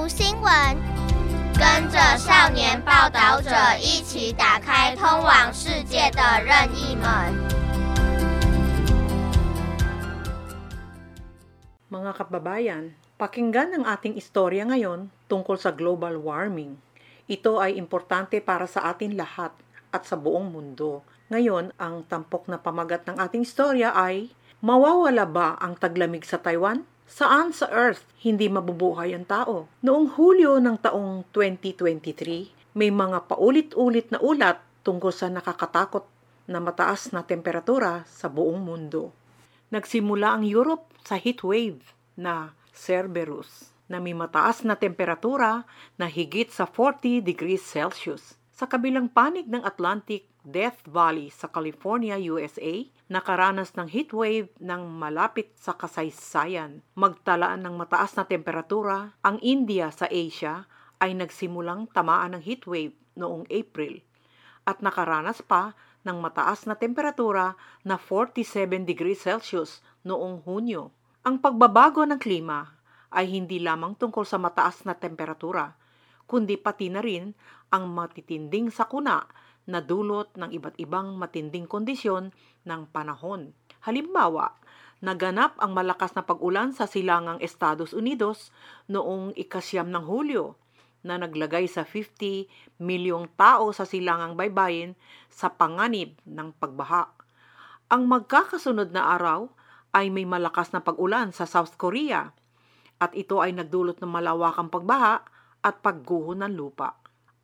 读新闻，跟着少年报道者一起打开通往世界的任意门。 Mga kababayan, pakinggan ang ating istorya ngayon tungkol sa global warming. Ito ay importante para sa atin lahat at sa buong mundo. Ngayon, ang tampok na pamagat ng ating istorya ay Mawawala ba ang taglamig sa Taiwan? Saan sa Earth hindi mabubuhay ang tao? Noong Hulyo ng taong 2023, may mga paulit-ulit na ulat tungkol sa nakakatakot na mataas na temperatura sa buong mundo. Nagsimula ang Europe sa heat wave na Cerberus na may mataas na temperatura na higit sa 40 degrees Celsius. Sa kabilang panig ng Atlantic, Death Valley sa California, USA, nakaranas ng heat wave ng malapit sa kasaysayan. Magtalaan ng mataas na temperatura, ang India sa Asia ay nagsimulang tamaan ng heat wave noong April at nakaranas pa ng mataas na temperatura na 47 degrees Celsius noong Hunyo. Ang pagbabago ng klima ay hindi lamang tungkol sa mataas na temperatura, kundi pati na rin ang matitinding sakuna na dulot ng iba't ibang matinding kondisyon ng panahon. Halimbawa, naganap ang malakas na pag-ulan sa silangang Estados Unidos noong ikasyam ng Hulyo na naglagay sa 50 milyong tao sa silangang baybayin sa panganib ng pagbaha. Ang magkakasunod na araw ay may malakas na pag-ulan sa South Korea at ito ay nagdulot ng malawakang pagbaha at pagguho ng lupa.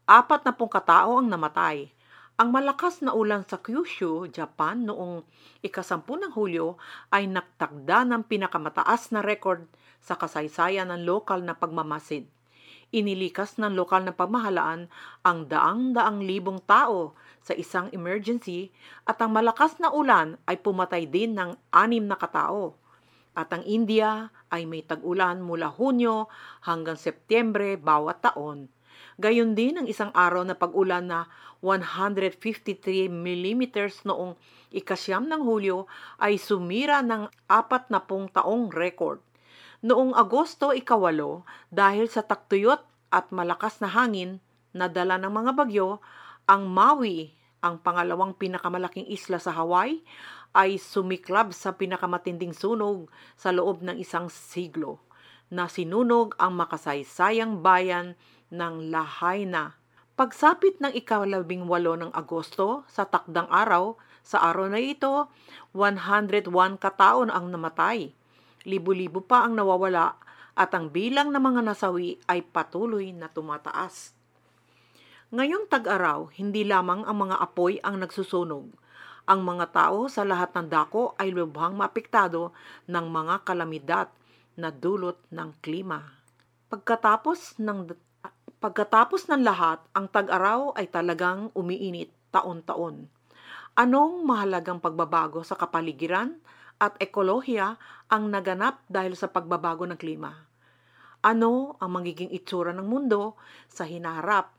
Apat na pong katao ang namatay. Ang malakas na ulan sa Kyushu, Japan noong ikasampu ng Hulyo ay nagtakda ng pinakamataas na record sa kasaysayan ng lokal na pagmamasid inilikas ng lokal na pamahalaan ang daang-daang libong tao sa isang emergency at ang malakas na ulan ay pumatay din ng anim na katao. At ang India ay may tag-ulan mula Hunyo hanggang Setyembre bawat taon. Gayon din ang isang araw na pag-ulan na 153 mm noong ikasyam ng Hulyo ay sumira ng apat na pong taong record. Noong Agosto ikawalo, dahil sa taktuyot at malakas na hangin na dala ng mga bagyo, ang Maui, ang pangalawang pinakamalaking isla sa Hawaii, ay sumiklab sa pinakamatinding sunog sa loob ng isang siglo na sinunog ang makasaysayang bayan ng Lahaina. Pagsapit ng ikalabing walo ng Agosto sa takdang araw, sa araw na ito, 101 kataon ang namatay libo-libo pa ang nawawala at ang bilang ng mga nasawi ay patuloy na tumataas. Ngayong tag-araw, hindi lamang ang mga apoy ang nagsusunog. Ang mga tao sa lahat ng dako ay lubhang maapektado ng mga kalamidad na dulot ng klima. Pagkatapos ng pagkatapos ng lahat, ang tag-araw ay talagang umiinit taon-taon. Anong mahalagang pagbabago sa kapaligiran at ekolohiya ang naganap dahil sa pagbabago ng klima. Ano ang magiging itsura ng mundo sa hinaharap?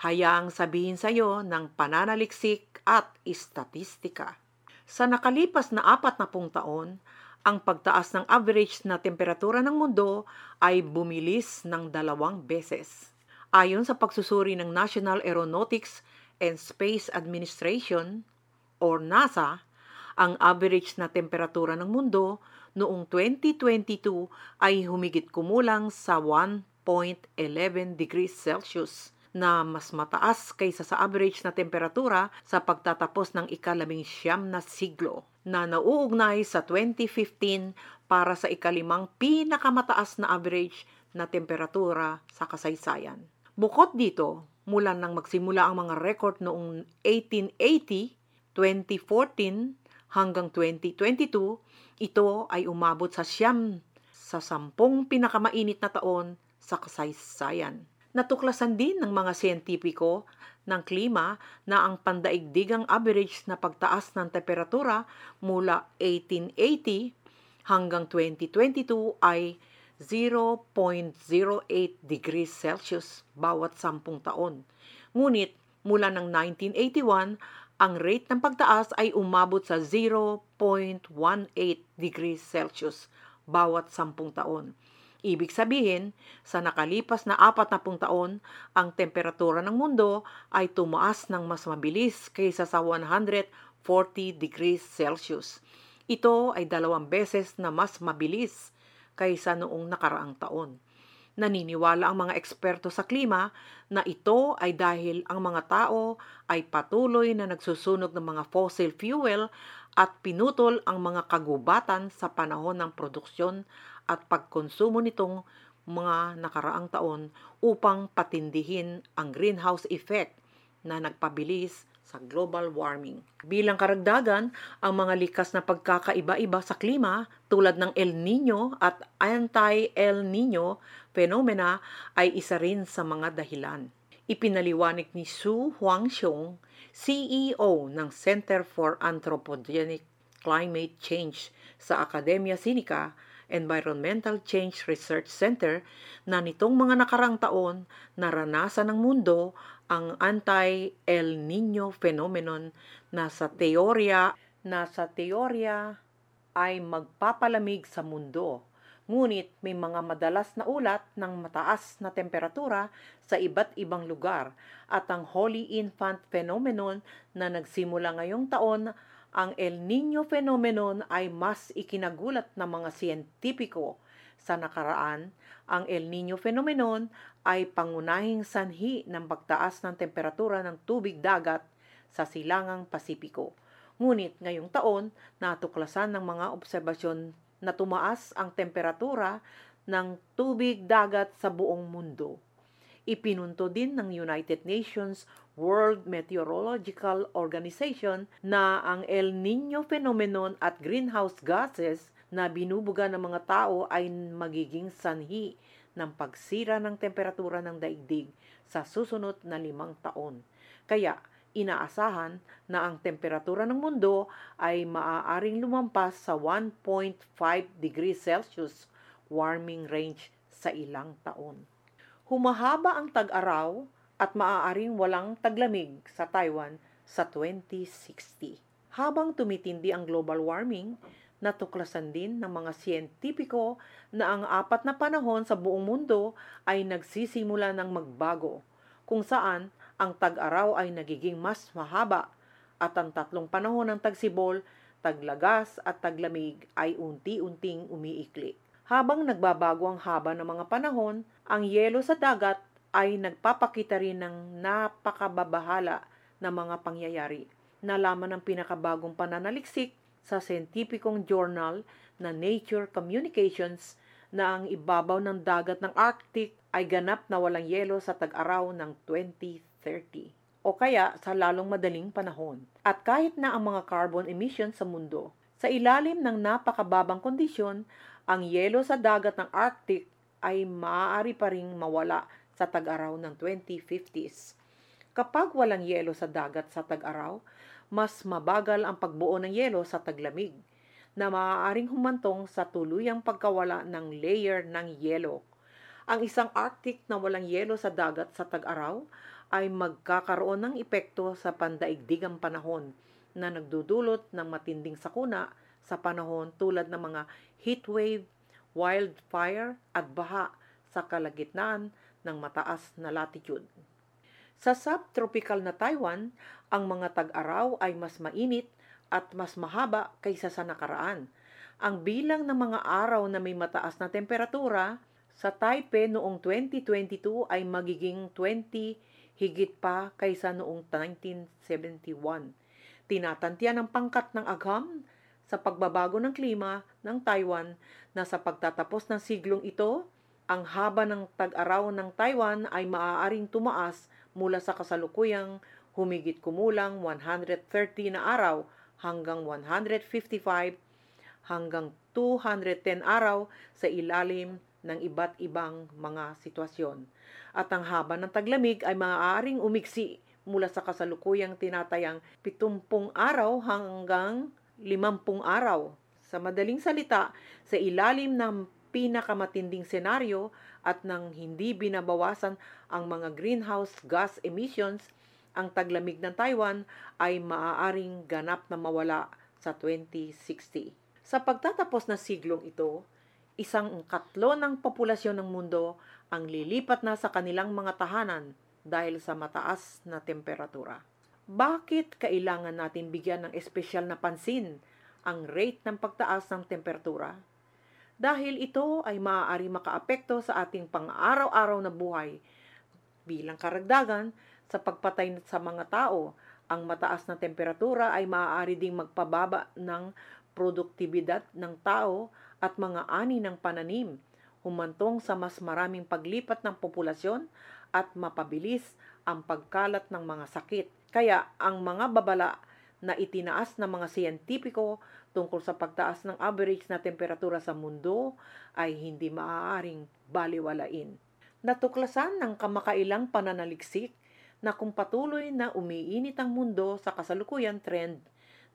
Hayaang sabihin sa iyo ng pananaliksik at istatistika. Sa nakalipas na apat na pung taon, ang pagtaas ng average na temperatura ng mundo ay bumilis ng dalawang beses. Ayon sa pagsusuri ng National Aeronautics and Space Administration or NASA, ang average na temperatura ng mundo noong 2022 ay humigit kumulang sa 1.11 degrees Celsius na mas mataas kaysa sa average na temperatura sa pagtatapos ng ikalabing siyam na siglo na nauugnay sa 2015 para sa ikalimang pinakamataas na average na temperatura sa kasaysayan. Bukod dito, mula nang magsimula ang mga record noong 1880, 2014 hanggang 2022, ito ay umabot sa siyam sa sampung pinakamainit na taon sa kasaysayan. Natuklasan din ng mga siyentipiko ng klima na ang pandaigdigang average na pagtaas ng temperatura mula 1880 hanggang 2022 ay 0.08 degrees Celsius bawat sampung taon. Ngunit mula ng 1981, ang rate ng pagtaas ay umabot sa 0.18 degrees Celsius bawat sampung taon. Ibig sabihin, sa nakalipas na apat na pung taon, ang temperatura ng mundo ay tumaas ng mas mabilis kaysa sa 140 degrees Celsius. Ito ay dalawang beses na mas mabilis kaysa noong nakaraang taon. Naniniwala ang mga eksperto sa klima na ito ay dahil ang mga tao ay patuloy na nagsusunog ng mga fossil fuel at pinutol ang mga kagubatan sa panahon ng produksyon at pagkonsumo nitong mga nakaraang taon upang patindihin ang greenhouse effect na nagpabilis sa global warming. Bilang karagdagan, ang mga likas na pagkakaiba-iba sa klima tulad ng El Nino at anti-El Nino phenomena ay isa rin sa mga dahilan. Ipinaliwanag ni Su Huangxiong, CEO ng Center for Anthropogenic Climate Change sa Academia Sinica, Environmental Change Research Center na nitong mga nakarang taon naranasan ng mundo ang anti-El Nino phenomenon na sa teorya na sa teorya ay magpapalamig sa mundo. Ngunit may mga madalas na ulat ng mataas na temperatura sa iba't ibang lugar at ang Holy Infant phenomenon na nagsimula ngayong taon ang El Nino phenomenon ay mas ikinagulat ng mga siyentipiko. Sa nakaraan, ang El Nino phenomenon ay pangunahing sanhi ng pagtaas ng temperatura ng tubig dagat sa silangang Pasipiko. Ngunit ngayong taon, natuklasan ng mga obserbasyon na tumaas ang temperatura ng tubig dagat sa buong mundo. Ipinunto din ng United Nations World Meteorological Organization na ang El Nino phenomenon at greenhouse gases na binubuga ng mga tao ay magiging sanhi ng pagsira ng temperatura ng daigdig sa susunod na limang taon. Kaya, inaasahan na ang temperatura ng mundo ay maaaring lumampas sa 1.5 degrees Celsius warming range sa ilang taon. Humahaba ang tag-araw at maaaring walang taglamig sa Taiwan sa 2060. Habang tumitindi ang global warming, natuklasan din ng mga siyentipiko na ang apat na panahon sa buong mundo ay nagsisimula ng magbago, kung saan ang tag-araw ay nagiging mas mahaba at ang tatlong panahon ng tagsibol, taglagas at taglamig ay unti-unting umiikli. Habang nagbabago ang haba ng mga panahon, ang yelo sa dagat ay nagpapakita rin ng napakababahala na mga pangyayari. Nalaman ng pinakabagong pananaliksik sa scientificong journal na Nature Communications na ang ibabaw ng dagat ng Arctic ay ganap na walang yelo sa tag-araw ng 2030 o kaya sa lalong madaling panahon. At kahit na ang mga carbon emissions sa mundo, sa ilalim ng napakababang kondisyon, ang yelo sa dagat ng Arctic ay maaari pa ring mawala sa tag-araw ng 2050s. Kapag walang yelo sa dagat sa tag-araw, mas mabagal ang pagbuo ng yelo sa taglamig na maaaring humantong sa tuluyang pagkawala ng layer ng yelo. Ang isang Arctic na walang yelo sa dagat sa tag-araw ay magkakaroon ng epekto sa pandaigdigang panahon na nagdudulot ng matinding sakuna sa panahon tulad ng mga heatwave, wildfire at baha sa kalagitnaan ng mataas na latitude. Sa subtropical na Taiwan, ang mga tag-araw ay mas mainit at mas mahaba kaysa sa nakaraan. Ang bilang ng mga araw na may mataas na temperatura sa Taipei noong 2022 ay magiging 20 higit pa kaysa noong 1971. Tinatantiyan ng pangkat ng agham sa pagbabago ng klima ng Taiwan na sa pagtatapos ng siglong ito, ang haba ng tag-araw ng Taiwan ay maaaring tumaas mula sa kasalukuyang humigit kumulang 130 na araw hanggang 155 hanggang 210 araw sa ilalim ng iba't ibang mga sitwasyon. At ang haba ng taglamig ay maaaring umiksi mula sa kasalukuyang tinatayang 70 araw hanggang 50 araw. Sa madaling salita, sa ilalim ng pinakamatinding senaryo at nang hindi binabawasan ang mga greenhouse gas emissions, ang taglamig ng Taiwan ay maaaring ganap na mawala sa 2060. Sa pagtatapos ng siglong ito, isang katlo ng populasyon ng mundo ang lilipat na sa kanilang mga tahanan dahil sa mataas na temperatura. Bakit kailangan natin bigyan ng espesyal na pansin ang rate ng pagtaas ng temperatura? Dahil ito ay maaari makaapekto sa ating pang-araw-araw na buhay bilang karagdagan sa pagpatay sa mga tao. Ang mataas na temperatura ay maaari ding magpababa ng produktibidad ng tao at mga ani ng pananim, humantong sa mas maraming paglipat ng populasyon at mapabilis ang pagkalat ng mga sakit. Kaya ang mga babala na itinaas ng mga siyentipiko tungkol sa pagtaas ng average na temperatura sa mundo ay hindi maaaring baliwalain. Natuklasan ng kamakailang pananaliksik na kung patuloy na umiinit ang mundo sa kasalukuyan trend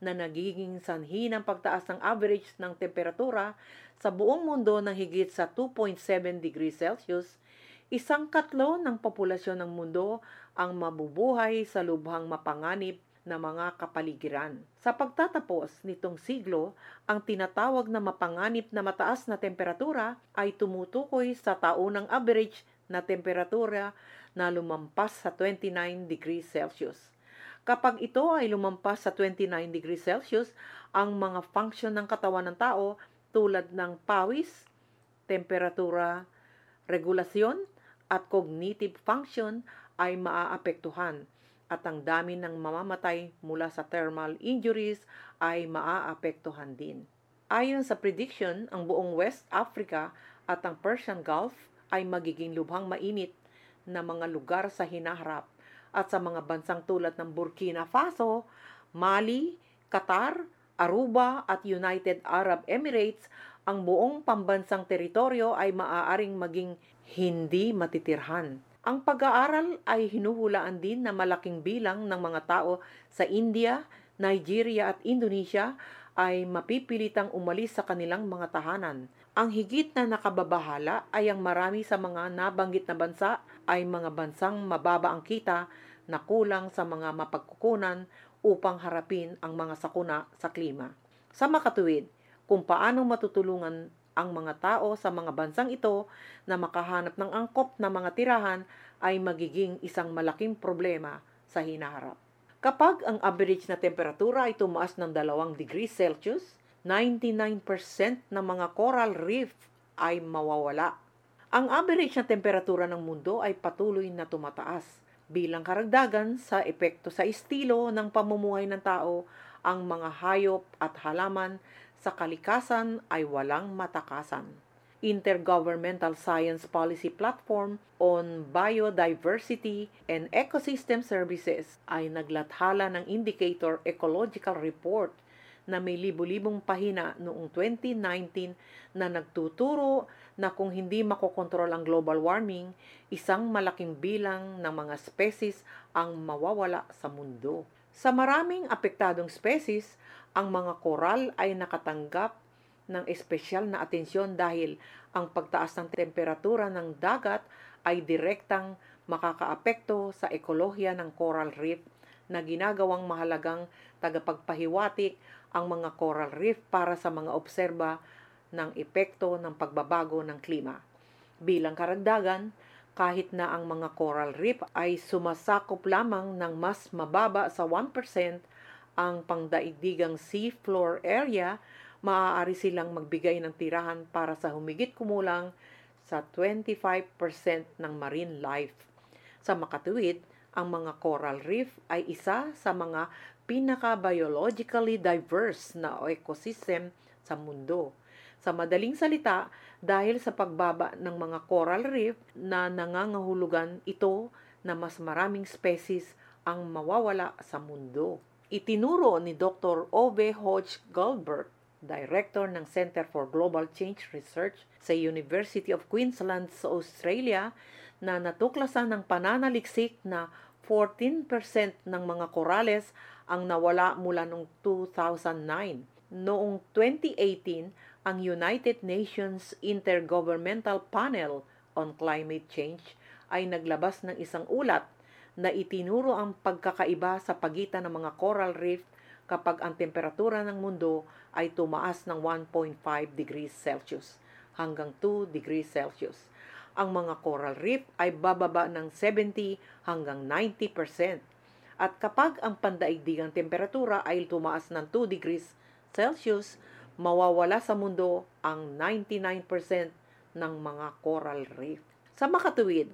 na nagiging sanhi ng pagtaas ng average ng temperatura sa buong mundo ng higit sa 2.7 degrees Celsius, isang katlo ng populasyon ng mundo ang mabubuhay sa lubhang mapanganib na mga kapaligiran. Sa pagtatapos nitong siglo, ang tinatawag na mapanganib na mataas na temperatura ay tumutukoy sa taunang average na temperatura na lumampas sa 29 degrees Celsius. Kapag ito ay lumampas sa 29 degrees Celsius, ang mga function ng katawan ng tao tulad ng pawis, temperatura, regulasyon, at cognitive function ay maaapektuhan at ang dami ng mamamatay mula sa thermal injuries ay maaapektuhan din. Ayon sa prediction, ang buong West Africa at ang Persian Gulf ay magiging lubhang mainit na mga lugar sa hinaharap at sa mga bansang tulad ng Burkina Faso, Mali, Qatar, Aruba at United Arab Emirates, ang buong pambansang teritoryo ay maaaring maging hindi matitirhan. Ang pag-aaral ay hinuhulaan din na malaking bilang ng mga tao sa India, Nigeria at Indonesia ay mapipilitang umalis sa kanilang mga tahanan. Ang higit na nakababahala ay ang marami sa mga nabanggit na bansa ay mga bansang mababa ang kita na kulang sa mga mapagkukunan upang harapin ang mga sakuna sa klima. Sa makatuwid, kung paano matutulungan ang mga tao sa mga bansang ito na makahanap ng angkop na mga tirahan ay magiging isang malaking problema sa hinaharap. Kapag ang average na temperatura ay tumaas ng 2 degrees Celsius, 99% ng mga coral reef ay mawawala. Ang average na temperatura ng mundo ay patuloy na tumataas Bilang karagdagan sa epekto sa estilo ng pamumuhay ng tao, ang mga hayop at halaman sa kalikasan ay walang matakasan. Intergovernmental Science Policy Platform on Biodiversity and Ecosystem Services ay naglathala ng Indicator Ecological Report na may libu-libong pahina noong 2019 na nagtuturo na kung hindi makokontrol ang global warming, isang malaking bilang ng mga species ang mawawala sa mundo. Sa maraming apektadong species, ang mga koral ay nakatanggap ng espesyal na atensyon dahil ang pagtaas ng temperatura ng dagat ay direktang makakaapekto sa ekolohiya ng coral reef na ginagawang mahalagang tagapagpahiwatik ang mga coral reef para sa mga obserba ng epekto ng pagbabago ng klima. Bilang karagdagan, kahit na ang mga coral reef ay sumasakop lamang ng mas mababa sa 1% ang pangdaigdigang sea floor area, maaari silang magbigay ng tirahan para sa humigit kumulang sa 25% ng marine life. Sa makatuwid, ang mga coral reef ay isa sa mga pinaka-biologically diverse na ecosystem sa mundo. Sa madaling salita, dahil sa pagbaba ng mga coral reef na nangangahulugan ito na mas maraming species ang mawawala sa mundo. Itinuro ni Dr. Ove Hodge Goldberg, Director ng Center for Global Change Research sa University of Queensland sa Australia, na natuklasan ng pananaliksik na 14% ng mga korales ang nawala mula noong 2009. Noong 2018, ang United Nations Intergovernmental Panel on Climate Change ay naglabas ng isang ulat na itinuro ang pagkakaiba sa pagitan ng mga coral reef kapag ang temperatura ng mundo ay tumaas ng 1.5 degrees Celsius. hanggang 2 degrees Celsius. Ang mga coral reef ay bababa ng 70 hanggang 90%. At kapag ang pandaigdigang temperatura ay tumaas ng 2 degrees Celsius, mawawala sa mundo ang 99% ng mga coral reef. Sa makatuwid,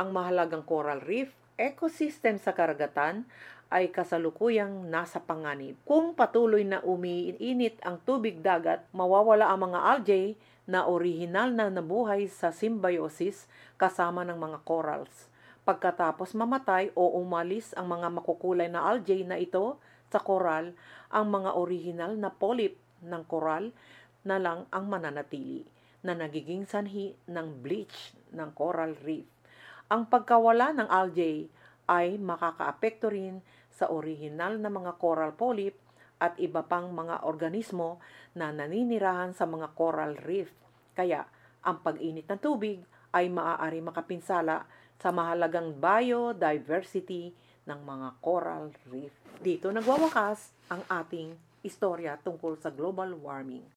ang mahalagang coral reef ecosystem sa karagatan ay kasalukuyang nasa panganib. Kung patuloy na umiinit ang tubig dagat, mawawala ang mga algae na orihinal na nabuhay sa symbiosis kasama ng mga corals. Pagkatapos mamatay o umalis ang mga makukulay na algae na ito sa coral, ang mga orihinal na polyp ng coral na lang ang mananatili na nagiging sanhi ng bleach ng coral reef. Ang pagkawala ng algae ay makakaapekto rin sa orihinal na mga coral polyp at iba pang mga organismo na naninirahan sa mga coral reef. Kaya, ang pag-init ng tubig ay maaari makapinsala sa mahalagang biodiversity ng mga coral reef. Dito nagwawakas ang ating istorya tungkol sa global warming.